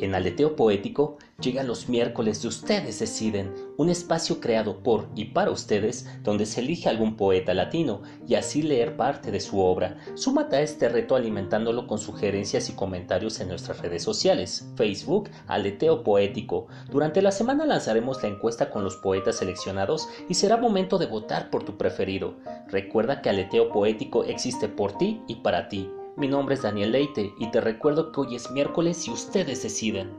En Aleteo Poético llegan los miércoles de Ustedes Deciden, un espacio creado por y para ustedes donde se elige algún poeta latino y así leer parte de su obra. Súmate a este reto alimentándolo con sugerencias y comentarios en nuestras redes sociales, Facebook, Aleteo Poético. Durante la semana lanzaremos la encuesta con los poetas seleccionados y será momento de votar por tu preferido. Recuerda que Aleteo Poético existe por ti y para ti. Mi nombre es Daniel Leite y te recuerdo que hoy es miércoles y ustedes deciden.